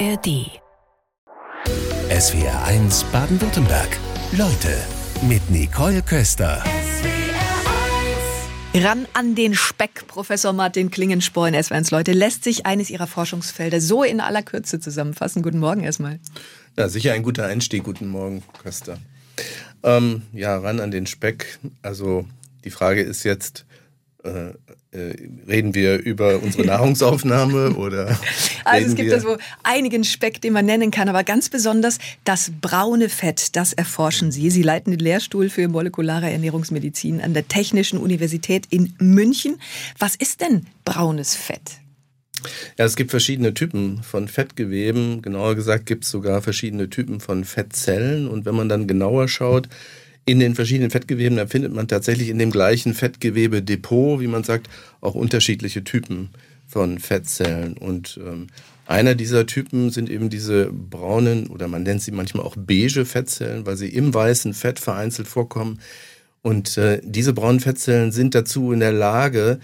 ARD. SWR 1 Baden-Württemberg. Leute mit Nicole Köster. Ran an den Speck, Professor Martin Klingensporn, SW1 Leute, lässt sich eines Ihrer Forschungsfelder so in aller Kürze zusammenfassen. Guten Morgen erstmal. Ja, sicher ein guter Einstieg. Guten Morgen, Köster. Ähm, ja, ran an den Speck. Also die Frage ist jetzt, äh, reden wir über unsere Nahrungsaufnahme oder? Also es gibt da so einigen Speck, den man nennen kann, aber ganz besonders das braune Fett, das erforschen Sie. Sie leiten den Lehrstuhl für molekulare Ernährungsmedizin an der Technischen Universität in München. Was ist denn braunes Fett? Ja, es gibt verschiedene Typen von Fettgeweben. Genauer gesagt gibt es sogar verschiedene Typen von Fettzellen. Und wenn man dann genauer schaut, in den verschiedenen Fettgeweben, da findet man tatsächlich in dem gleichen Fettgewebedepot, wie man sagt, auch unterschiedliche Typen von Fettzellen. Und ähm, einer dieser Typen sind eben diese braunen oder man nennt sie manchmal auch beige Fettzellen, weil sie im weißen Fett vereinzelt vorkommen. Und äh, diese braunen Fettzellen sind dazu in der Lage,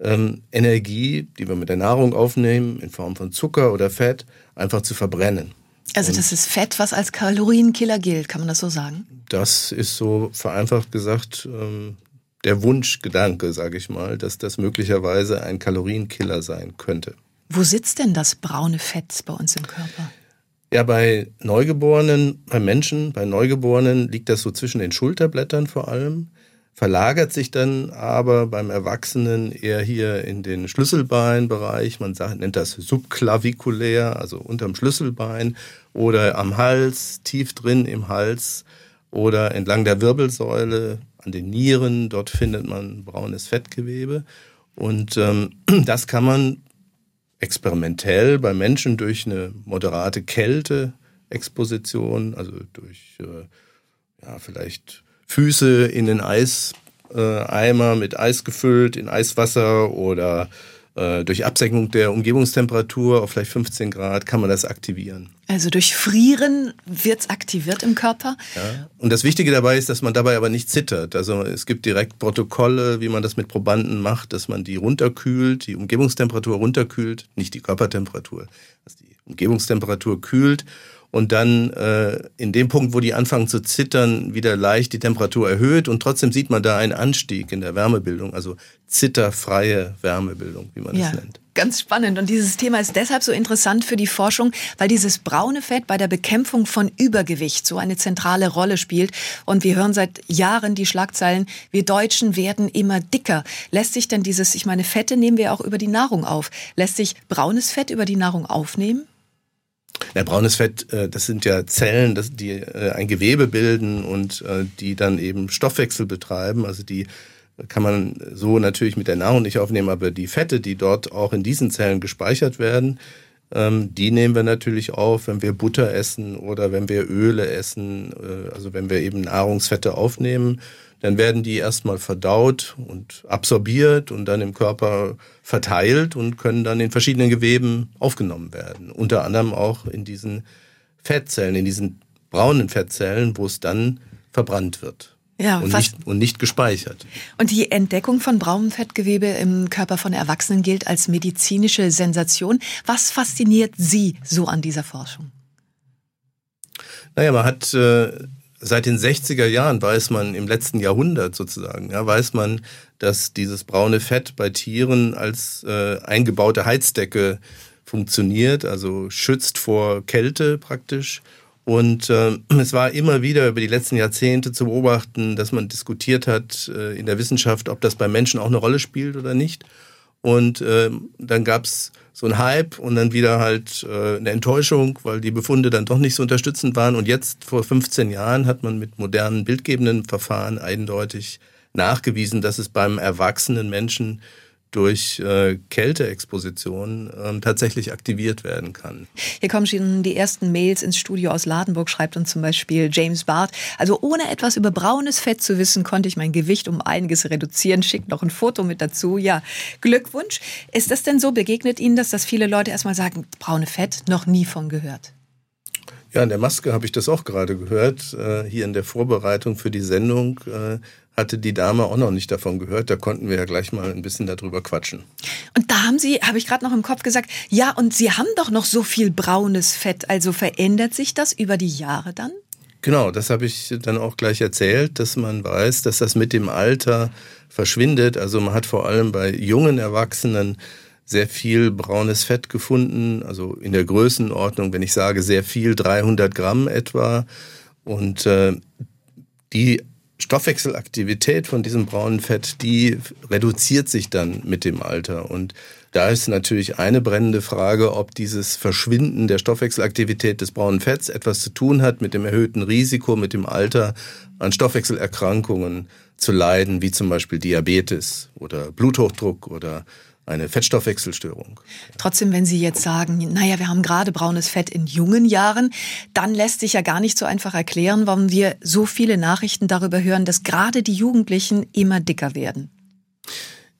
ähm, Energie, die wir mit der Nahrung aufnehmen, in Form von Zucker oder Fett, einfach zu verbrennen. Also das ist Fett, was als Kalorienkiller gilt, kann man das so sagen? Das ist so vereinfacht gesagt ähm, der Wunschgedanke, sage ich mal, dass das möglicherweise ein Kalorienkiller sein könnte. Wo sitzt denn das braune Fett bei uns im Körper? Ja, bei Neugeborenen, bei Menschen, bei Neugeborenen liegt das so zwischen den Schulterblättern vor allem verlagert sich dann aber beim Erwachsenen eher hier in den Schlüsselbeinbereich. Man sagt, nennt das subklavikulär, also unterm Schlüsselbein oder am Hals, tief drin im Hals oder entlang der Wirbelsäule, an den Nieren. Dort findet man braunes Fettgewebe. Und ähm, das kann man experimentell bei Menschen durch eine moderate Kälteexposition, also durch äh, ja, vielleicht Füße in den Eiseimer äh, mit Eis gefüllt, in Eiswasser oder äh, durch Absenkung der Umgebungstemperatur auf vielleicht 15 Grad kann man das aktivieren. Also durch Frieren wird es aktiviert im Körper? Ja. Und das Wichtige dabei ist, dass man dabei aber nicht zittert. Also es gibt direkt Protokolle, wie man das mit Probanden macht, dass man die runterkühlt, die Umgebungstemperatur runterkühlt, nicht die Körpertemperatur, dass die Umgebungstemperatur kühlt und dann äh, in dem Punkt, wo die anfangen zu zittern, wieder leicht die Temperatur erhöht und trotzdem sieht man da einen Anstieg in der Wärmebildung, also zitterfreie Wärmebildung, wie man ja. das nennt. Ganz spannend. Und dieses Thema ist deshalb so interessant für die Forschung, weil dieses braune Fett bei der Bekämpfung von Übergewicht so eine zentrale Rolle spielt. Und wir hören seit Jahren die Schlagzeilen, wir Deutschen werden immer dicker. Lässt sich denn dieses, ich meine, Fette nehmen wir auch über die Nahrung auf. Lässt sich braunes Fett über die Nahrung aufnehmen? Ja, braunes Fett, äh, das sind ja Zellen, die äh, ein Gewebe bilden und äh, die dann eben Stoffwechsel betreiben. Also die kann man so natürlich mit der Nahrung nicht aufnehmen, aber die Fette, die dort auch in diesen Zellen gespeichert werden, ähm, die nehmen wir natürlich auf, wenn wir Butter essen oder wenn wir Öle essen, also wenn wir eben Nahrungsfette aufnehmen dann werden die erstmal verdaut und absorbiert und dann im Körper verteilt und können dann in verschiedenen Geweben aufgenommen werden. Unter anderem auch in diesen Fettzellen, in diesen braunen Fettzellen, wo es dann verbrannt wird. Ja, und, nicht, und nicht gespeichert. Und die Entdeckung von braunem Fettgewebe im Körper von Erwachsenen gilt als medizinische Sensation. Was fasziniert Sie so an dieser Forschung? Naja, man hat äh, seit den 60er Jahren weiß man, im letzten Jahrhundert sozusagen, ja, weiß man, dass dieses braune Fett bei Tieren als äh, eingebaute Heizdecke funktioniert, also schützt vor Kälte praktisch. Und äh, es war immer wieder über die letzten Jahrzehnte zu beobachten, dass man diskutiert hat äh, in der Wissenschaft, ob das bei Menschen auch eine Rolle spielt oder nicht. Und äh, dann gab's so ein Hype und dann wieder halt äh, eine Enttäuschung, weil die Befunde dann doch nicht so unterstützend waren. Und jetzt vor 15 Jahren hat man mit modernen bildgebenden Verfahren eindeutig nachgewiesen, dass es beim erwachsenen Menschen durch äh, Kälteexposition ähm, tatsächlich aktiviert werden kann. Hier kommen schon die ersten Mails ins Studio aus Ladenburg, schreibt uns zum Beispiel James Barth. Also ohne etwas über braunes Fett zu wissen, konnte ich mein Gewicht um einiges reduzieren. Schickt noch ein Foto mit dazu. Ja, Glückwunsch. Ist das denn so? Begegnet Ihnen das, dass viele Leute erstmal sagen, braune Fett, noch nie von gehört? Ja, in der Maske habe ich das auch gerade gehört. Äh, hier in der Vorbereitung für die Sendung äh, hatte die Dame auch noch nicht davon gehört. Da konnten wir ja gleich mal ein bisschen darüber quatschen. Und da haben Sie, habe ich gerade noch im Kopf gesagt, ja, und Sie haben doch noch so viel braunes Fett. Also verändert sich das über die Jahre dann? Genau, das habe ich dann auch gleich erzählt, dass man weiß, dass das mit dem Alter verschwindet. Also man hat vor allem bei jungen Erwachsenen sehr viel braunes Fett gefunden, also in der Größenordnung, wenn ich sage sehr viel, 300 Gramm etwa. Und äh, die Stoffwechselaktivität von diesem braunen Fett, die reduziert sich dann mit dem Alter. Und da ist natürlich eine brennende Frage, ob dieses Verschwinden der Stoffwechselaktivität des braunen Fetts etwas zu tun hat mit dem erhöhten Risiko, mit dem Alter an Stoffwechselerkrankungen zu leiden, wie zum Beispiel Diabetes oder Bluthochdruck oder eine Fettstoffwechselstörung. Trotzdem, wenn Sie jetzt sagen, naja, wir haben gerade braunes Fett in jungen Jahren, dann lässt sich ja gar nicht so einfach erklären, warum wir so viele Nachrichten darüber hören, dass gerade die Jugendlichen immer dicker werden.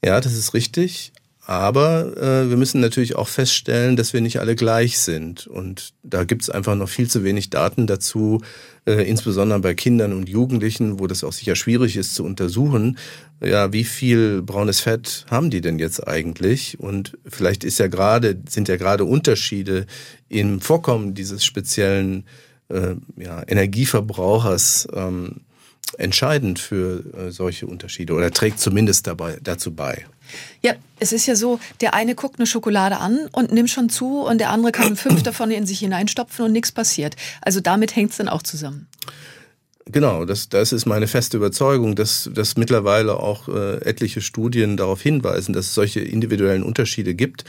Ja, das ist richtig. Aber äh, wir müssen natürlich auch feststellen, dass wir nicht alle gleich sind. Und da gibt es einfach noch viel zu wenig Daten dazu, äh, insbesondere bei Kindern und Jugendlichen, wo das auch sicher schwierig ist zu untersuchen. Ja, wie viel braunes Fett haben die denn jetzt eigentlich? Und vielleicht ist ja gerade, sind ja gerade Unterschiede im Vorkommen dieses speziellen äh, ja, Energieverbrauchers ähm, entscheidend für äh, solche Unterschiede oder trägt zumindest dabei, dazu bei. Ja, es ist ja so, der eine guckt eine Schokolade an und nimmt schon zu und der andere kann fünf davon in sich hineinstopfen und nichts passiert. Also damit hängt es dann auch zusammen. Genau, das, das ist meine feste Überzeugung, dass, dass mittlerweile auch äh, etliche Studien darauf hinweisen, dass es solche individuellen Unterschiede gibt.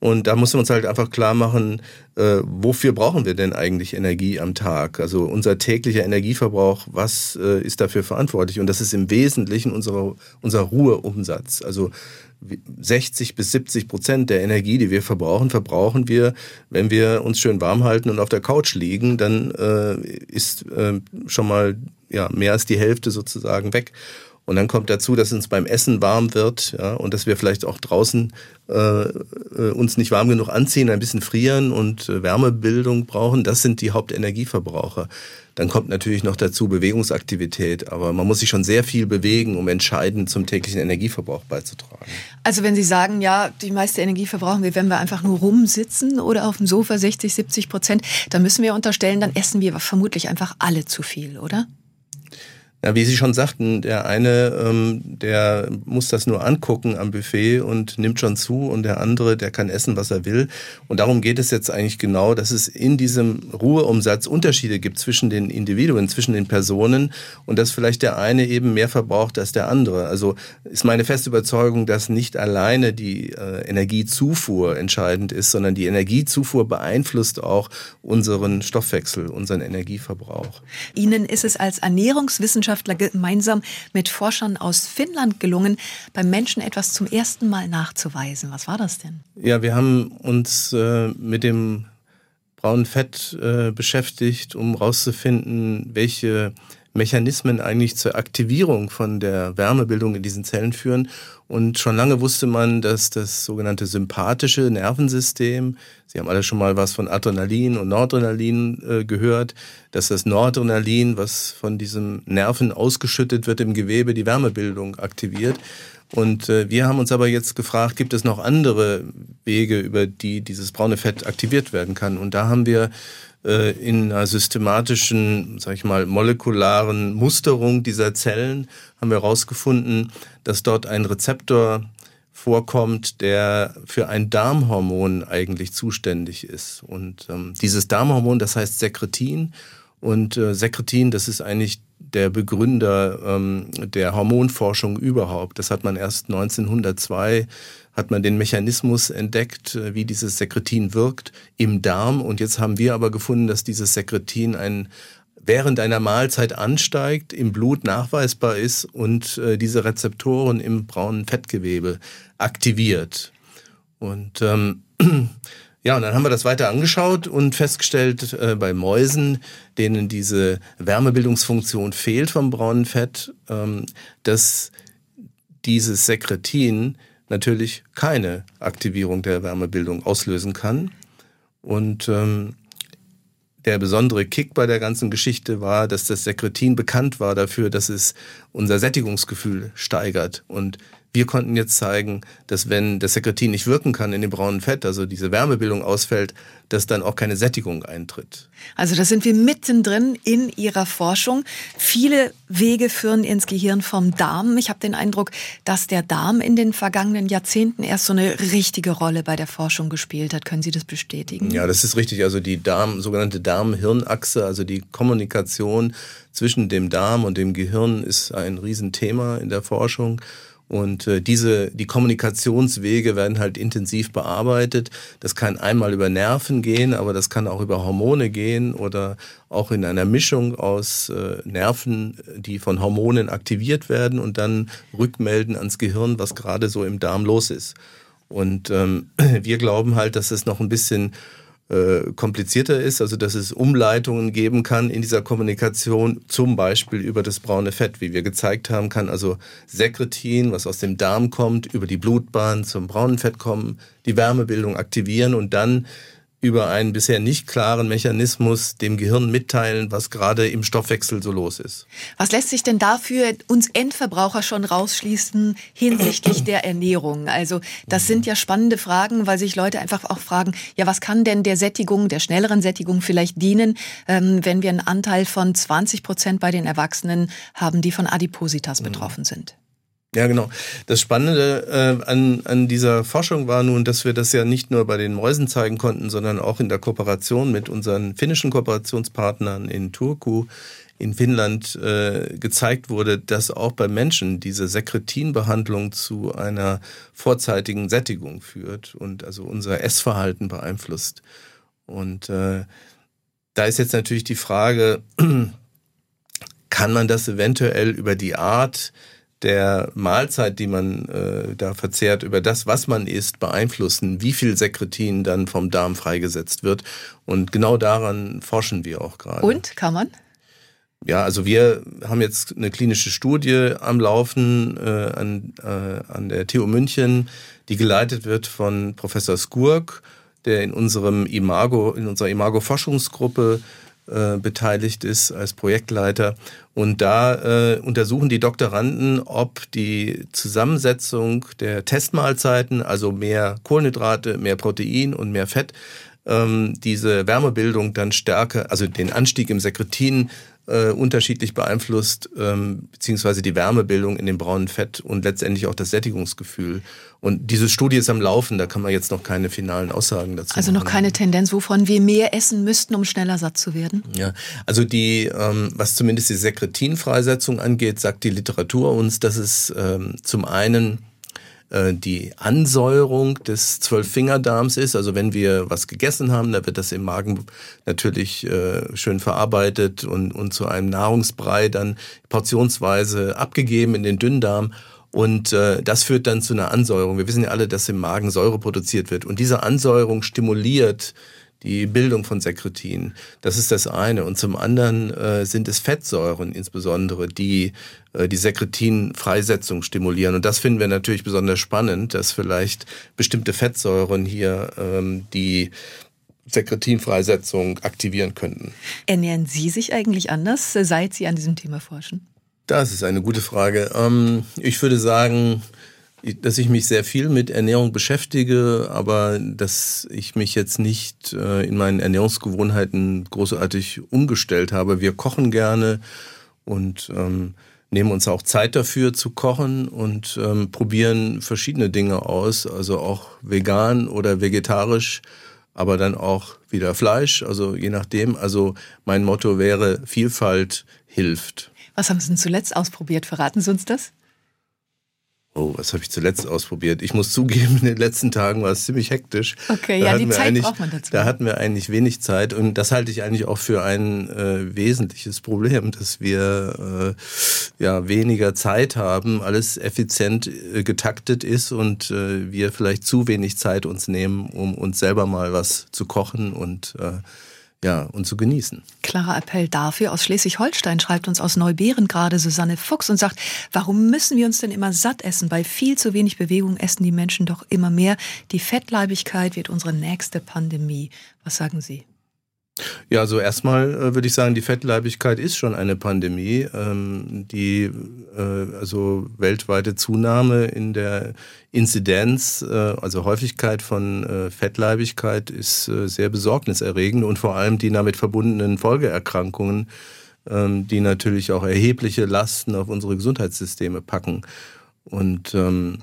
Und da muss man uns halt einfach klar machen, äh, wofür brauchen wir denn eigentlich Energie am Tag? Also unser täglicher Energieverbrauch, was äh, ist dafür verantwortlich? Und das ist im Wesentlichen unser, unser Ruheumsatz. Also 60 bis 70 Prozent der Energie, die wir verbrauchen, verbrauchen wir, wenn wir uns schön warm halten und auf der Couch liegen, dann äh, ist äh, schon mal ja mehr als die Hälfte sozusagen weg. Und dann kommt dazu, dass uns beim Essen warm wird ja, und dass wir vielleicht auch draußen äh, äh, uns nicht warm genug anziehen, ein bisschen frieren und äh, Wärmebildung brauchen. Das sind die Hauptenergieverbraucher. Dann kommt natürlich noch dazu Bewegungsaktivität, aber man muss sich schon sehr viel bewegen, um entscheidend zum täglichen Energieverbrauch beizutragen. Also wenn Sie sagen, ja, die meiste Energie verbrauchen wir, wenn wir einfach nur rumsitzen oder auf dem Sofa 60, 70 Prozent, dann müssen wir unterstellen, dann essen wir vermutlich einfach alle zu viel, oder? Ja, wie Sie schon sagten, der eine, ähm, der muss das nur angucken am Buffet und nimmt schon zu und der andere, der kann essen, was er will. Und darum geht es jetzt eigentlich genau, dass es in diesem Ruheumsatz Unterschiede gibt zwischen den Individuen, zwischen den Personen und dass vielleicht der eine eben mehr verbraucht als der andere. Also ist meine feste Überzeugung, dass nicht alleine die äh, Energiezufuhr entscheidend ist, sondern die Energiezufuhr beeinflusst auch unseren Stoffwechsel, unseren Energieverbrauch. Ihnen ist es als Ernährungswissenschaftler Wissenschaftler gemeinsam mit Forschern aus Finnland gelungen, beim Menschen etwas zum ersten Mal nachzuweisen. Was war das denn? Ja, wir haben uns äh, mit dem braunen Fett äh, beschäftigt, um herauszufinden, welche Mechanismen eigentlich zur Aktivierung von der Wärmebildung in diesen Zellen führen. Und schon lange wusste man, dass das sogenannte sympathische Nervensystem, Sie haben alle schon mal was von Adrenalin und Noradrenalin äh, gehört, dass das Noradrenalin, was von diesem Nerven ausgeschüttet wird im Gewebe, die Wärmebildung aktiviert. Und äh, wir haben uns aber jetzt gefragt, gibt es noch andere Wege, über die dieses braune Fett aktiviert werden kann? Und da haben wir äh, in einer systematischen, sag ich mal, molekularen Musterung dieser Zellen haben wir herausgefunden, dass dort ein Rezeptor vorkommt, der für ein Darmhormon eigentlich zuständig ist. Und ähm, dieses Darmhormon, das heißt Sekretin. Und äh, Sekretin, das ist eigentlich der Begründer ähm, der Hormonforschung überhaupt. Das hat man erst 1902 hat man den Mechanismus entdeckt, äh, wie dieses Sekretin wirkt im Darm. Und jetzt haben wir aber gefunden, dass dieses Sekretin ein, während einer Mahlzeit ansteigt, im Blut nachweisbar ist und äh, diese Rezeptoren im braunen Fettgewebe aktiviert. Und ähm, ja, und dann haben wir das weiter angeschaut und festgestellt äh, bei Mäusen, denen diese Wärmebildungsfunktion fehlt vom braunen Fett, ähm, dass dieses Sekretin natürlich keine Aktivierung der Wärmebildung auslösen kann. Und ähm, der besondere Kick bei der ganzen Geschichte war, dass das Sekretin bekannt war dafür, dass es unser Sättigungsgefühl steigert. Und wir konnten jetzt zeigen, dass wenn das Sekretin nicht wirken kann in dem braunen Fett, also diese Wärmebildung ausfällt, dass dann auch keine Sättigung eintritt. Also da sind wir mittendrin in Ihrer Forschung. Viele Wege führen ins Gehirn vom Darm. Ich habe den Eindruck, dass der Darm in den vergangenen Jahrzehnten erst so eine richtige Rolle bei der Forschung gespielt hat. Können Sie das bestätigen? Ja, das ist richtig. Also die Darm, sogenannte Darm-Hirn-Achse, also die Kommunikation zwischen dem Darm und dem Gehirn ist ein Riesenthema in der Forschung. Und äh, diese, die Kommunikationswege werden halt intensiv bearbeitet. Das kann einmal über Nerven gehen, aber das kann auch über Hormone gehen oder auch in einer Mischung aus äh, Nerven, die von Hormonen aktiviert werden und dann rückmelden ans Gehirn, was gerade so im Darm los ist. Und ähm, wir glauben halt, dass es noch ein bisschen äh, komplizierter ist, also dass es Umleitungen geben kann in dieser Kommunikation, zum Beispiel über das braune Fett, wie wir gezeigt haben, kann also Sekretin, was aus dem Darm kommt, über die Blutbahn zum braunen Fett kommen, die Wärmebildung aktivieren und dann über einen bisher nicht klaren Mechanismus dem Gehirn mitteilen, was gerade im Stoffwechsel so los ist. Was lässt sich denn dafür uns Endverbraucher schon rausschließen hinsichtlich der Ernährung? Also das sind ja spannende Fragen, weil sich Leute einfach auch fragen, ja, was kann denn der Sättigung, der schnelleren Sättigung vielleicht dienen, ähm, wenn wir einen Anteil von 20 Prozent bei den Erwachsenen haben, die von Adipositas mhm. betroffen sind? Ja, genau. Das Spannende äh, an, an dieser Forschung war nun, dass wir das ja nicht nur bei den Mäusen zeigen konnten, sondern auch in der Kooperation mit unseren finnischen Kooperationspartnern in Turku in Finnland äh, gezeigt wurde, dass auch bei Menschen diese Sekretinbehandlung zu einer vorzeitigen Sättigung führt und also unser Essverhalten beeinflusst. Und äh, da ist jetzt natürlich die Frage, kann man das eventuell über die Art der Mahlzeit, die man äh, da verzehrt, über das, was man isst, beeinflussen, wie viel Sekretin dann vom Darm freigesetzt wird. Und genau daran forschen wir auch gerade. Und kann man? Ja, also wir haben jetzt eine klinische Studie am Laufen äh, an, äh, an der TU München, die geleitet wird von Professor Skurk, der in unserem Imago, in unserer Imago-Forschungsgruppe äh, beteiligt ist als Projektleiter. Und da äh, untersuchen die Doktoranden, ob die Zusammensetzung der Testmahlzeiten, also mehr Kohlenhydrate, mehr Protein und mehr Fett, ähm, diese Wärmebildung dann stärker, also den Anstieg im Sekretin äh, unterschiedlich beeinflusst, ähm, beziehungsweise die Wärmebildung in dem braunen Fett und letztendlich auch das Sättigungsgefühl. Und diese Studie ist am Laufen, da kann man jetzt noch keine finalen Aussagen dazu Also noch keine Tendenz, wovon wir mehr essen müssten, um schneller satt zu werden? Ja, also die, ähm, was zumindest die Sekretinfreisetzung angeht, sagt die Literatur uns, dass es ähm, zum einen äh, die Ansäuerung des Zwölffingerdarms ist. Also wenn wir was gegessen haben, da wird das im Magen natürlich äh, schön verarbeitet und, und zu einem Nahrungsbrei dann portionsweise abgegeben in den Dünndarm. Und äh, das führt dann zu einer Ansäuerung. Wir wissen ja alle, dass im Magen Säure produziert wird. Und diese Ansäuerung stimuliert die Bildung von Sekretin. Das ist das eine. Und zum anderen äh, sind es Fettsäuren insbesondere, die äh, die Sekretinfreisetzung stimulieren. Und das finden wir natürlich besonders spannend, dass vielleicht bestimmte Fettsäuren hier ähm, die Sekretinfreisetzung aktivieren könnten. Ernähren Sie sich eigentlich anders, seit Sie an diesem Thema forschen? Das ist eine gute Frage. Ähm, ich würde sagen, dass ich mich sehr viel mit Ernährung beschäftige, aber dass ich mich jetzt nicht äh, in meinen Ernährungsgewohnheiten großartig umgestellt habe. Wir kochen gerne und ähm, nehmen uns auch Zeit dafür zu kochen und ähm, probieren verschiedene Dinge aus, also auch vegan oder vegetarisch, aber dann auch wieder Fleisch, also je nachdem. Also mein Motto wäre, Vielfalt hilft. Was haben Sie denn zuletzt ausprobiert? Verraten Sie uns das? Oh, was habe ich zuletzt ausprobiert? Ich muss zugeben, in den letzten Tagen war es ziemlich hektisch. Okay, da ja, die Zeit braucht man dazu. Da hatten wir eigentlich wenig Zeit und das halte ich eigentlich auch für ein äh, wesentliches Problem, dass wir äh, ja weniger Zeit haben, alles effizient äh, getaktet ist und äh, wir vielleicht zu wenig Zeit uns nehmen, um uns selber mal was zu kochen und äh, ja, und zu genießen. Klarer Appell dafür. Aus Schleswig-Holstein schreibt uns aus Neubären gerade Susanne Fuchs und sagt, warum müssen wir uns denn immer satt essen? Bei viel zu wenig Bewegung essen die Menschen doch immer mehr. Die Fettleibigkeit wird unsere nächste Pandemie. Was sagen Sie? Ja, also erstmal äh, würde ich sagen, die Fettleibigkeit ist schon eine Pandemie. Ähm, die äh, also weltweite Zunahme in der Inzidenz, äh, also Häufigkeit von äh, Fettleibigkeit ist äh, sehr besorgniserregend und vor allem die damit verbundenen Folgeerkrankungen, ähm, die natürlich auch erhebliche Lasten auf unsere Gesundheitssysteme packen. Und ähm,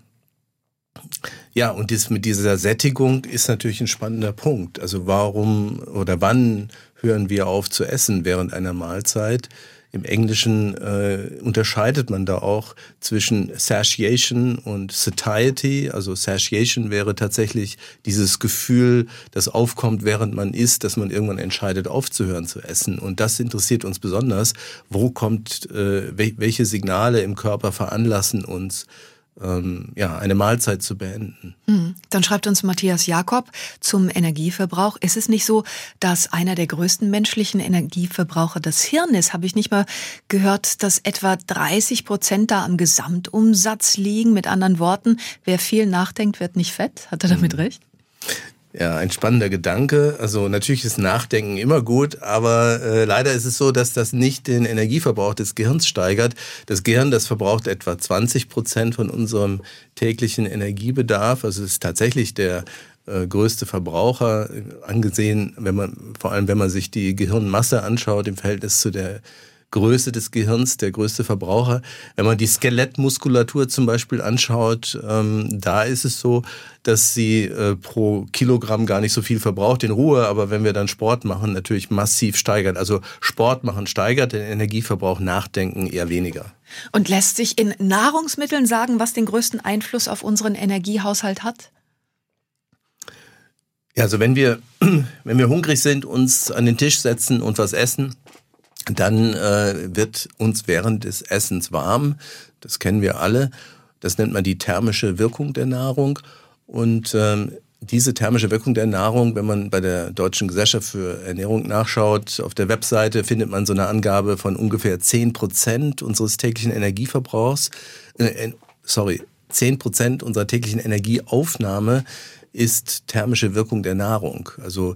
ja, und das mit dieser Sättigung ist natürlich ein spannender Punkt. Also warum oder wann hören wir auf zu essen während einer Mahlzeit? Im Englischen äh, unterscheidet man da auch zwischen Satiation und Satiety. Also Satiation wäre tatsächlich dieses Gefühl, das aufkommt, während man isst, dass man irgendwann entscheidet, aufzuhören zu essen. Und das interessiert uns besonders. Wo kommt, äh, welche Signale im Körper veranlassen uns, ähm, ja, eine Mahlzeit zu beenden. Hm. Dann schreibt uns Matthias Jakob zum Energieverbrauch. Ist es nicht so, dass einer der größten menschlichen Energieverbraucher das Hirn ist? Habe ich nicht mal gehört, dass etwa 30 Prozent da am Gesamtumsatz liegen? Mit anderen Worten, wer viel nachdenkt, wird nicht fett. Hat er damit hm. recht? Ja, ein spannender Gedanke. Also natürlich ist Nachdenken immer gut, aber äh, leider ist es so, dass das nicht den Energieverbrauch des Gehirns steigert. Das Gehirn, das verbraucht etwa 20 Prozent von unserem täglichen Energiebedarf. Also es ist tatsächlich der äh, größte Verbraucher angesehen, wenn man vor allem wenn man sich die Gehirnmasse anschaut im Verhältnis zu der Größe des Gehirns, der größte Verbraucher. Wenn man die Skelettmuskulatur zum Beispiel anschaut, ähm, da ist es so, dass sie äh, pro Kilogramm gar nicht so viel verbraucht in Ruhe, aber wenn wir dann Sport machen, natürlich massiv steigert. Also Sport machen steigert den Energieverbrauch, Nachdenken eher weniger. Und lässt sich in Nahrungsmitteln sagen, was den größten Einfluss auf unseren Energiehaushalt hat? Ja, also wenn wir, wenn wir hungrig sind, uns an den Tisch setzen und was essen, dann äh, wird uns während des Essens warm. Das kennen wir alle. Das nennt man die thermische Wirkung der Nahrung. Und ähm, diese thermische Wirkung der Nahrung, wenn man bei der Deutschen Gesellschaft für Ernährung nachschaut, auf der Webseite findet man so eine Angabe von ungefähr zehn Prozent unseres täglichen Energieverbrauchs. Äh, sorry, zehn Prozent unserer täglichen Energieaufnahme ist thermische Wirkung der Nahrung. Also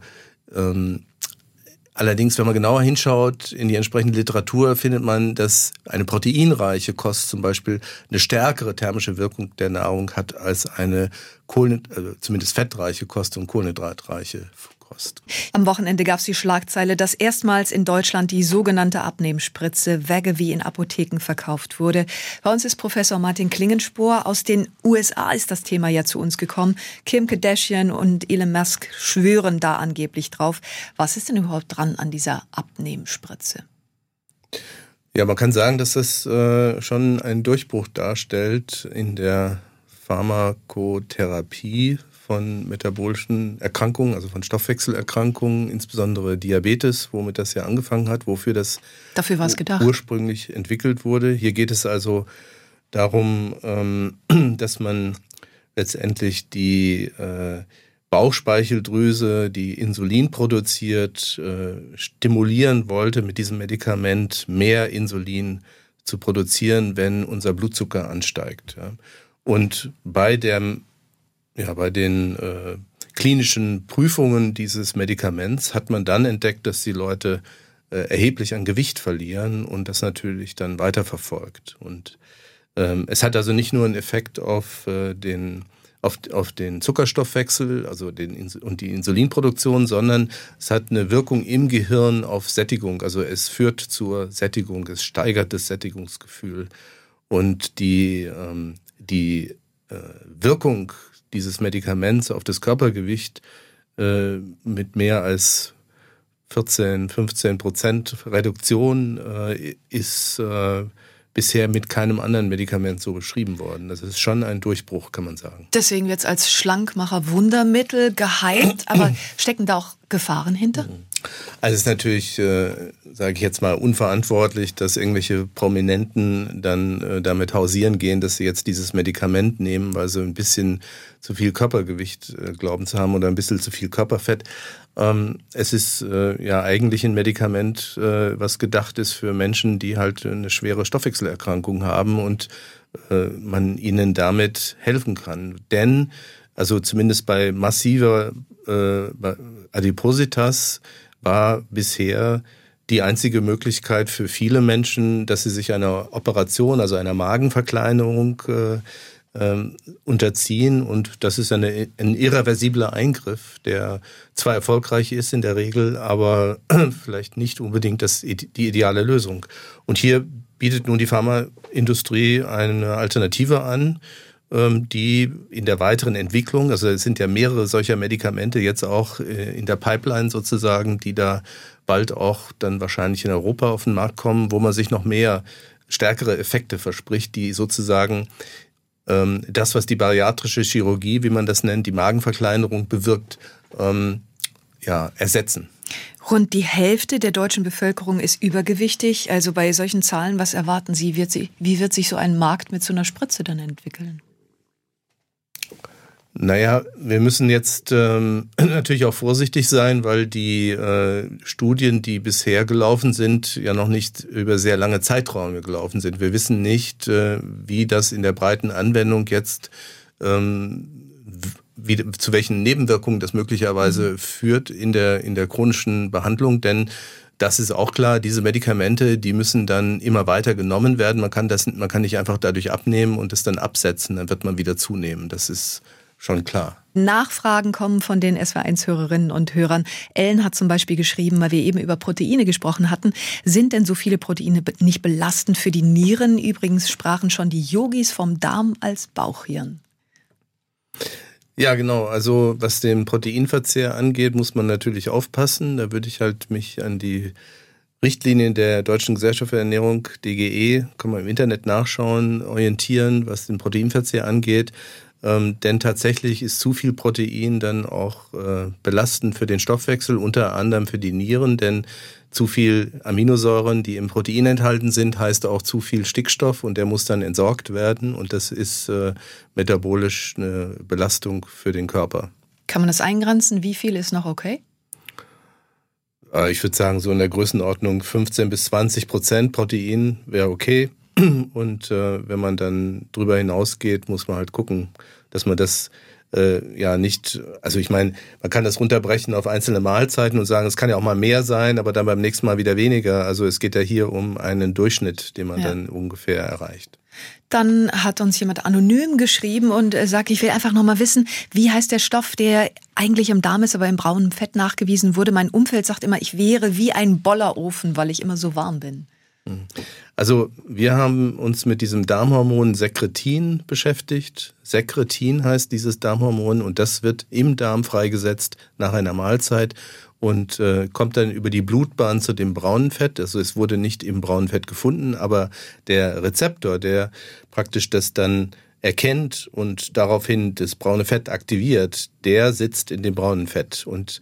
ähm, Allerdings, wenn man genauer hinschaut in die entsprechende Literatur, findet man, dass eine proteinreiche Kost zum Beispiel eine stärkere thermische Wirkung der Nahrung hat als eine Kohlen, also zumindest fettreiche Kost und kohlenhydratreiche Kost. Am Wochenende gab es die Schlagzeile, dass erstmals in Deutschland die sogenannte Abnehmspritze wie in Apotheken verkauft wurde. Bei uns ist Professor Martin Klingenspor. Aus den USA ist das Thema ja zu uns gekommen. Kim Kardashian und Elon Musk schwören da angeblich drauf. Was ist denn überhaupt dran an dieser Abnehmspritze? Ja, man kann sagen, dass das äh, schon einen Durchbruch darstellt in der Pharmakotherapie von metabolischen Erkrankungen, also von Stoffwechselerkrankungen, insbesondere Diabetes, womit das ja angefangen hat, wofür das Dafür ursprünglich entwickelt wurde. Hier geht es also darum, ähm, dass man letztendlich die äh, Bauchspeicheldrüse, die Insulin produziert, äh, stimulieren wollte, mit diesem Medikament mehr Insulin zu produzieren, wenn unser Blutzucker ansteigt. Und bei dem ja, bei den äh, klinischen Prüfungen dieses Medikaments hat man dann entdeckt, dass die Leute äh, erheblich an Gewicht verlieren und das natürlich dann weiterverfolgt. Und ähm, es hat also nicht nur einen Effekt auf äh, den auf, auf den Zuckerstoffwechsel, also den und die Insulinproduktion, sondern es hat eine Wirkung im Gehirn auf Sättigung. Also es führt zur Sättigung, es steigert das Sättigungsgefühl und die ähm, die äh, Wirkung dieses Medikaments auf das Körpergewicht äh, mit mehr als 14, 15 Prozent Reduktion äh, ist äh, bisher mit keinem anderen Medikament so beschrieben worden. Das ist schon ein Durchbruch, kann man sagen. Deswegen wird es als Schlankmacher Wundermittel gehypt, aber stecken da auch Gefahren hinter? Also es ist natürlich, äh, sage ich jetzt mal, unverantwortlich, dass irgendwelche Prominenten dann äh, damit hausieren gehen, dass sie jetzt dieses Medikament nehmen, weil sie ein bisschen zu viel Körpergewicht äh, glauben zu haben oder ein bisschen zu viel Körperfett. Ähm, es ist äh, ja eigentlich ein Medikament, äh, was gedacht ist für Menschen, die halt eine schwere Stoffwechselerkrankung haben und äh, man ihnen damit helfen kann. Denn, also zumindest bei massiver äh, Adipositas, war bisher die einzige Möglichkeit für viele Menschen, dass sie sich einer Operation, also einer Magenverkleinerung äh, ähm, unterziehen. Und das ist eine, ein irreversibler Eingriff, der zwar erfolgreich ist in der Regel, aber vielleicht nicht unbedingt das, die ideale Lösung. Und hier bietet nun die Pharmaindustrie eine Alternative an, die in der weiteren Entwicklung, also es sind ja mehrere solcher Medikamente jetzt auch äh, in der Pipeline sozusagen, die da bald auch dann wahrscheinlich in Europa auf den Markt kommen, wo man sich noch mehr stärkere Effekte verspricht, die sozusagen ähm, das, was die bariatrische Chirurgie, wie man das nennt, die Magenverkleinerung bewirkt, ähm, ja, ersetzen. Rund die Hälfte der deutschen Bevölkerung ist übergewichtig. Also bei solchen Zahlen, was erwarten Sie? Wird sie wie wird sich so ein Markt mit so einer Spritze dann entwickeln? Naja, wir müssen jetzt ähm, natürlich auch vorsichtig sein, weil die äh, Studien, die bisher gelaufen sind, ja noch nicht über sehr lange Zeiträume gelaufen sind. Wir wissen nicht, äh, wie das in der breiten Anwendung jetzt, ähm, wie, zu welchen Nebenwirkungen das möglicherweise mhm. führt in der, in der chronischen Behandlung, denn das ist auch klar, diese Medikamente, die müssen dann immer weiter genommen werden. Man kann das, man kann nicht einfach dadurch abnehmen und es dann absetzen, dann wird man wieder zunehmen. Das ist schon klar. Nachfragen kommen von den SW1-Hörerinnen und Hörern. Ellen hat zum Beispiel geschrieben, weil wir eben über Proteine gesprochen hatten, sind denn so viele Proteine nicht belastend für die Nieren? Übrigens sprachen schon die Yogis vom Darm als Bauchhirn. Ja, genau. Also was den Proteinverzehr angeht, muss man natürlich aufpassen. Da würde ich halt mich an die Richtlinien der Deutschen Gesellschaft für Ernährung, DGE, kann man im Internet nachschauen, orientieren, was den Proteinverzehr angeht. Ähm, denn tatsächlich ist zu viel Protein dann auch äh, belastend für den Stoffwechsel, unter anderem für die Nieren, denn zu viel Aminosäuren, die im Protein enthalten sind, heißt auch zu viel Stickstoff und der muss dann entsorgt werden und das ist äh, metabolisch eine Belastung für den Körper. Kann man das eingrenzen? Wie viel ist noch okay? Äh, ich würde sagen, so in der Größenordnung 15 bis 20 Prozent Protein wäre okay. Und äh, wenn man dann drüber hinausgeht, muss man halt gucken, dass man das äh, ja nicht, also ich meine, man kann das runterbrechen auf einzelne Mahlzeiten und sagen, es kann ja auch mal mehr sein, aber dann beim nächsten Mal wieder weniger. Also es geht ja hier um einen Durchschnitt, den man ja. dann ungefähr erreicht. Dann hat uns jemand anonym geschrieben und äh, sagt, ich will einfach noch mal wissen, wie heißt der Stoff, der eigentlich im Darm ist, aber im braunen Fett nachgewiesen wurde. Mein Umfeld sagt immer, ich wäre wie ein Bollerofen, weil ich immer so warm bin. Also wir haben uns mit diesem Darmhormon Sekretin beschäftigt. Sekretin heißt dieses Darmhormon und das wird im Darm freigesetzt nach einer Mahlzeit und äh, kommt dann über die Blutbahn zu dem braunen Fett. Also es wurde nicht im braunen Fett gefunden, aber der Rezeptor, der praktisch das dann erkennt und daraufhin das braune Fett aktiviert, der sitzt in dem braunen Fett und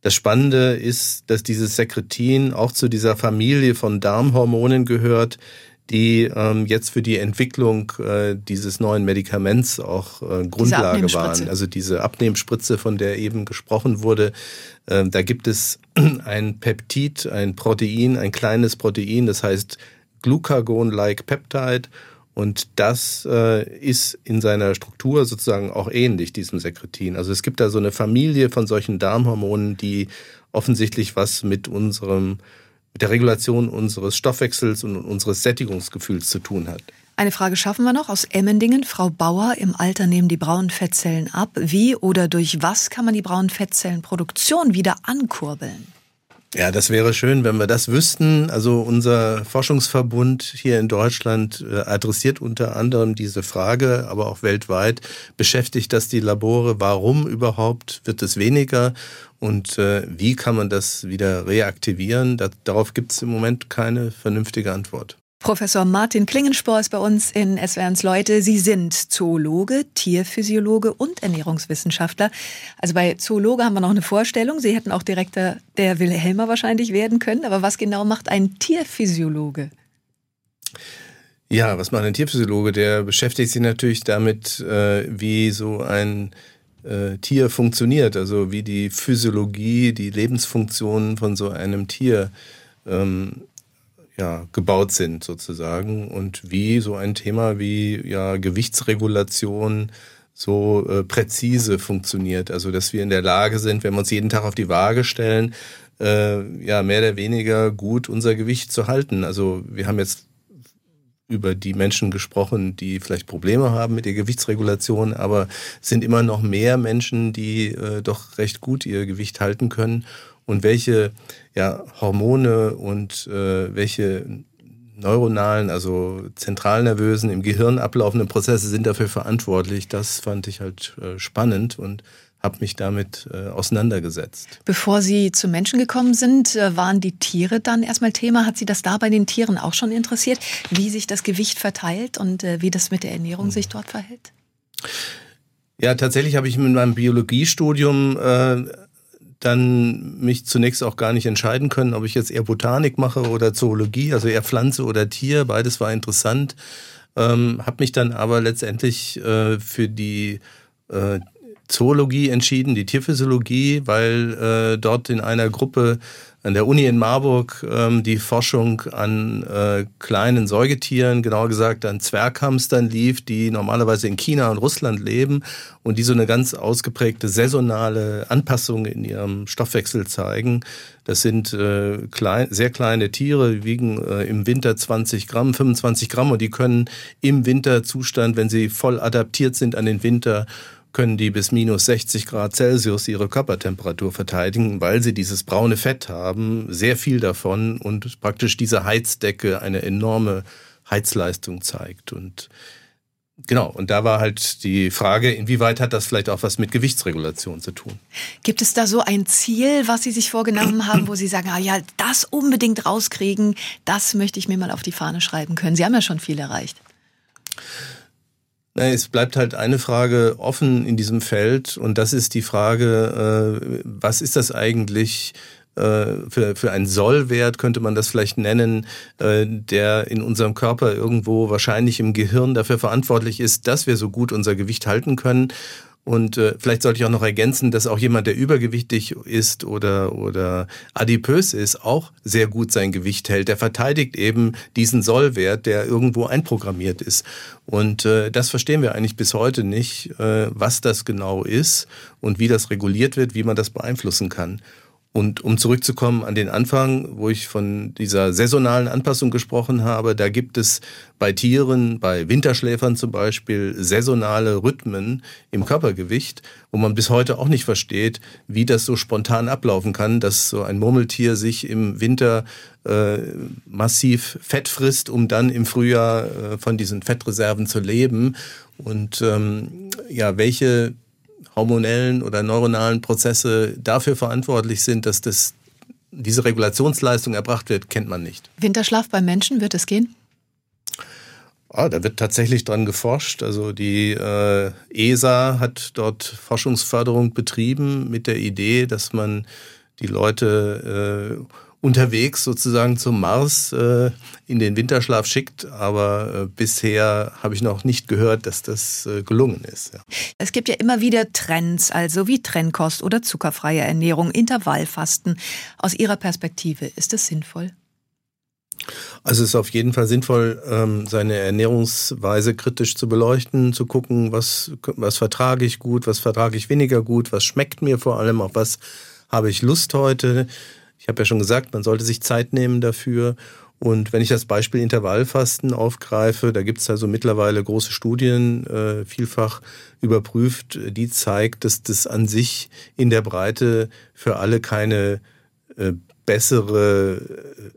das Spannende ist, dass dieses Sekretin auch zu dieser Familie von Darmhormonen gehört, die ähm, jetzt für die Entwicklung äh, dieses neuen Medikaments auch äh, Grundlage waren. Also diese Abnehmspritze, von der eben gesprochen wurde, äh, da gibt es ein Peptid, ein Protein, ein kleines Protein, das heißt Glucagon-like Peptide und das äh, ist in seiner Struktur sozusagen auch ähnlich, diesem Sekretin. Also es gibt da so eine Familie von solchen Darmhormonen, die offensichtlich was mit unserem, mit der Regulation unseres Stoffwechsels und unseres Sättigungsgefühls zu tun hat. Eine Frage schaffen wir noch aus Emmendingen. Frau Bauer, im Alter nehmen die braunen Fettzellen ab. Wie oder durch was kann man die braunen Fettzellenproduktion wieder ankurbeln? Ja, das wäre schön, wenn wir das wüssten. Also unser Forschungsverbund hier in Deutschland äh, adressiert unter anderem diese Frage, aber auch weltweit beschäftigt das die Labore. Warum überhaupt wird es weniger und äh, wie kann man das wieder reaktivieren? darauf gibt es im Moment keine vernünftige Antwort. Professor Martin Klingenspor ist bei uns in SWRs Leute. Sie sind Zoologe, Tierphysiologe und Ernährungswissenschaftler. Also bei Zoologe haben wir noch eine Vorstellung. Sie hätten auch Direktor der Wilhelmer wahrscheinlich werden können. Aber was genau macht ein Tierphysiologe? Ja, was macht ein Tierphysiologe? Der beschäftigt sich natürlich damit, äh, wie so ein äh, Tier funktioniert, also wie die Physiologie, die Lebensfunktionen von so einem Tier ähm, ja, gebaut sind sozusagen und wie so ein Thema wie ja, Gewichtsregulation so äh, präzise funktioniert. Also dass wir in der Lage sind, wenn wir uns jeden Tag auf die Waage stellen, äh, ja mehr oder weniger gut unser Gewicht zu halten. Also wir haben jetzt über die Menschen gesprochen, die vielleicht Probleme haben mit der Gewichtsregulation, aber es sind immer noch mehr Menschen, die äh, doch recht gut ihr Gewicht halten können. Und welche ja, Hormone und äh, welche neuronalen, also zentralnervösen, im Gehirn ablaufenden Prozesse sind dafür verantwortlich. Das fand ich halt äh, spannend und habe mich damit äh, auseinandergesetzt. Bevor Sie zu Menschen gekommen sind, äh, waren die Tiere dann erstmal Thema. Hat Sie das da bei den Tieren auch schon interessiert, wie sich das Gewicht verteilt und äh, wie das mit der Ernährung mhm. sich dort verhält? Ja, tatsächlich habe ich mit meinem Biologiestudium äh, dann mich zunächst auch gar nicht entscheiden können, ob ich jetzt eher Botanik mache oder Zoologie, also eher Pflanze oder Tier. Beides war interessant. Ähm, habe mich dann aber letztendlich äh, für die äh, Zoologie entschieden, die Tierphysiologie, weil äh, dort in einer Gruppe an der Uni in Marburg ähm, die Forschung an äh, kleinen Säugetieren, genauer gesagt an Zwerghamstern lief, die normalerweise in China und Russland leben und die so eine ganz ausgeprägte saisonale Anpassung in ihrem Stoffwechsel zeigen. Das sind äh, klein, sehr kleine Tiere, wiegen äh, im Winter 20 Gramm, 25 Gramm und die können im Winterzustand, wenn sie voll adaptiert sind an den Winter, können die bis minus 60 Grad Celsius ihre Körpertemperatur verteidigen, weil sie dieses braune Fett haben, sehr viel davon und praktisch diese Heizdecke eine enorme Heizleistung zeigt. Und Genau, und da war halt die Frage, inwieweit hat das vielleicht auch was mit Gewichtsregulation zu tun? Gibt es da so ein Ziel, was Sie sich vorgenommen haben, wo Sie sagen, ah ja, das unbedingt rauskriegen, das möchte ich mir mal auf die Fahne schreiben können? Sie haben ja schon viel erreicht. Es bleibt halt eine Frage offen in diesem Feld und das ist die Frage, äh, was ist das eigentlich äh, für, für einen Sollwert, könnte man das vielleicht nennen, äh, der in unserem Körper irgendwo wahrscheinlich im Gehirn dafür verantwortlich ist, dass wir so gut unser Gewicht halten können. Und äh, vielleicht sollte ich auch noch ergänzen, dass auch jemand, der übergewichtig ist oder, oder adipös ist, auch sehr gut sein Gewicht hält. Der verteidigt eben diesen Sollwert, der irgendwo einprogrammiert ist. Und äh, das verstehen wir eigentlich bis heute nicht, äh, was das genau ist und wie das reguliert wird, wie man das beeinflussen kann. Und um zurückzukommen an den Anfang, wo ich von dieser saisonalen Anpassung gesprochen habe, da gibt es bei Tieren, bei Winterschläfern zum Beispiel, saisonale Rhythmen im Körpergewicht, wo man bis heute auch nicht versteht, wie das so spontan ablaufen kann, dass so ein Murmeltier sich im Winter äh, massiv Fett frisst, um dann im Frühjahr äh, von diesen Fettreserven zu leben. Und ähm, ja, welche hormonellen oder neuronalen Prozesse dafür verantwortlich sind, dass das, diese Regulationsleistung erbracht wird, kennt man nicht. Winterschlaf beim Menschen, wird es gehen? Ah, da wird tatsächlich dran geforscht. Also die äh, ESA hat dort Forschungsförderung betrieben mit der Idee, dass man die Leute äh, unterwegs sozusagen zum Mars äh, in den Winterschlaf schickt. Aber äh, bisher habe ich noch nicht gehört, dass das äh, gelungen ist. Ja. Es gibt ja immer wieder Trends, also wie Trennkost oder zuckerfreie Ernährung, Intervallfasten. Aus Ihrer Perspektive, ist das sinnvoll? Also es ist auf jeden Fall sinnvoll, ähm, seine Ernährungsweise kritisch zu beleuchten, zu gucken, was, was vertrage ich gut, was vertrage ich weniger gut, was schmeckt mir vor allem, auf was habe ich Lust heute. Ich habe ja schon gesagt, man sollte sich Zeit nehmen dafür. Und wenn ich das Beispiel Intervallfasten aufgreife, da gibt es also mittlerweile große Studien, äh, vielfach überprüft, die zeigt, dass das an sich in der Breite für alle keine äh, bessere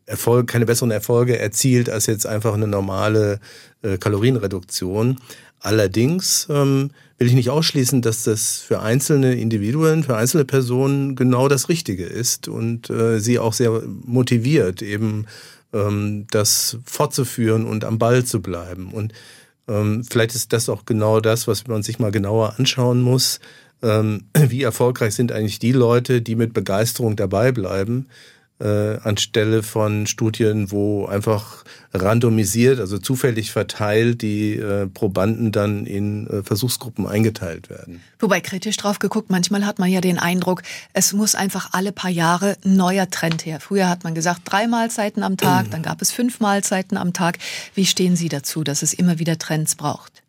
Erfolge, keine besseren Erfolge erzielt als jetzt einfach eine normale äh, Kalorienreduktion. Allerdings ähm, will ich nicht ausschließen, dass das für einzelne Individuen, für einzelne Personen genau das Richtige ist und äh, sie auch sehr motiviert, eben ähm, das fortzuführen und am Ball zu bleiben. Und ähm, vielleicht ist das auch genau das, was man sich mal genauer anschauen muss. Ähm, wie erfolgreich sind eigentlich die Leute, die mit Begeisterung dabei bleiben? Äh, anstelle von Studien, wo einfach randomisiert, also zufällig verteilt, die äh, Probanden dann in äh, Versuchsgruppen eingeteilt werden. Wobei kritisch drauf geguckt, manchmal hat man ja den Eindruck, es muss einfach alle paar Jahre ein neuer Trend her. Früher hat man gesagt, drei Mahlzeiten am Tag, dann gab es fünf Mahlzeiten am Tag. Wie stehen Sie dazu, dass es immer wieder Trends braucht?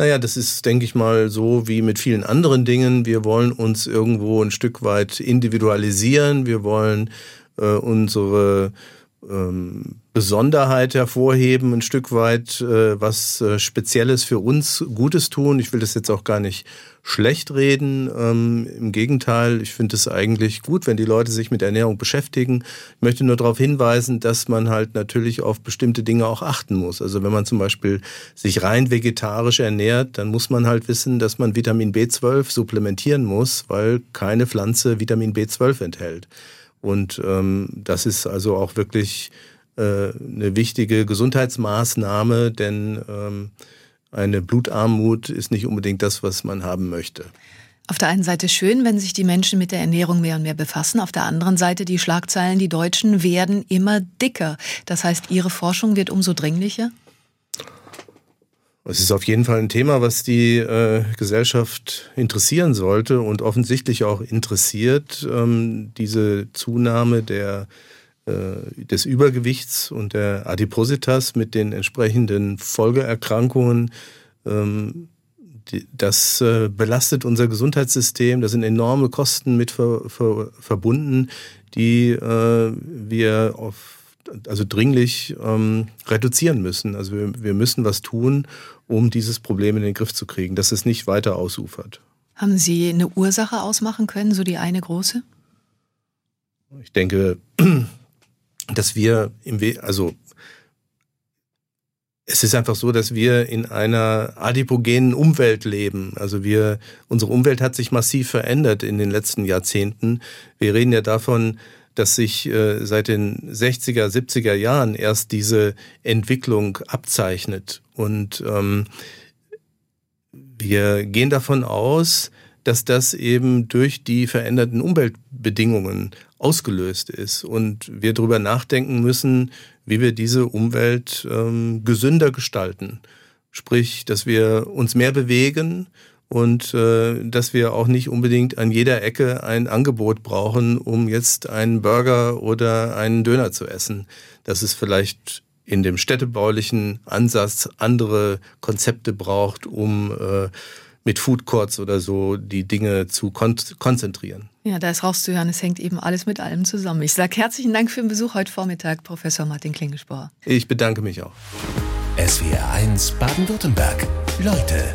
Naja, das ist, denke ich mal, so wie mit vielen anderen Dingen. Wir wollen uns irgendwo ein Stück weit individualisieren. Wir wollen äh, unsere ähm, Besonderheit hervorheben, ein Stück weit äh, was äh, Spezielles für uns Gutes tun. Ich will das jetzt auch gar nicht schlecht reden. Ähm, Im Gegenteil, ich finde es eigentlich gut, wenn die Leute sich mit Ernährung beschäftigen. Ich möchte nur darauf hinweisen, dass man halt natürlich auf bestimmte Dinge auch achten muss. Also wenn man zum Beispiel sich rein vegetarisch ernährt, dann muss man halt wissen, dass man Vitamin B12 supplementieren muss, weil keine Pflanze Vitamin B12 enthält. Und ähm, das ist also auch wirklich äh, eine wichtige Gesundheitsmaßnahme, denn ähm, eine Blutarmut ist nicht unbedingt das, was man haben möchte. Auf der einen Seite schön, wenn sich die Menschen mit der Ernährung mehr und mehr befassen. Auf der anderen Seite die Schlagzeilen, die Deutschen werden immer dicker. Das heißt, Ihre Forschung wird umso dringlicher? Es ist auf jeden Fall ein Thema, was die äh, Gesellschaft interessieren sollte und offensichtlich auch interessiert. Ähm, diese Zunahme der, äh, des Übergewichts und der Adipositas mit den entsprechenden Folgeerkrankungen, ähm, das äh, belastet unser Gesundheitssystem. Da sind enorme Kosten mit ver, ver, verbunden, die äh, wir auf also dringlich ähm, reduzieren müssen. Also wir, wir müssen was tun, um dieses Problem in den Griff zu kriegen, dass es nicht weiter ausufert. Haben Sie eine Ursache ausmachen können, so die eine große? Ich denke, dass wir im We also es ist einfach so, dass wir in einer adipogenen Umwelt leben. Also wir, unsere Umwelt hat sich massiv verändert in den letzten Jahrzehnten. Wir reden ja davon, dass sich äh, seit den 60er, 70er Jahren erst diese Entwicklung abzeichnet. Und ähm, wir gehen davon aus, dass das eben durch die veränderten Umweltbedingungen ausgelöst ist und wir darüber nachdenken müssen, wie wir diese Umwelt ähm, gesünder gestalten. Sprich, dass wir uns mehr bewegen, und äh, dass wir auch nicht unbedingt an jeder Ecke ein Angebot brauchen, um jetzt einen Burger oder einen Döner zu essen. Dass es vielleicht in dem städtebaulichen Ansatz andere Konzepte braucht, um äh, mit Food Courts oder so die Dinge zu kon konzentrieren. Ja, da ist rauszuhören, es hängt eben alles mit allem zusammen. Ich sage herzlichen Dank für den Besuch heute Vormittag, Professor Martin Klingelspor. Ich bedanke mich auch. SWR 1 Baden-Württemberg. Leute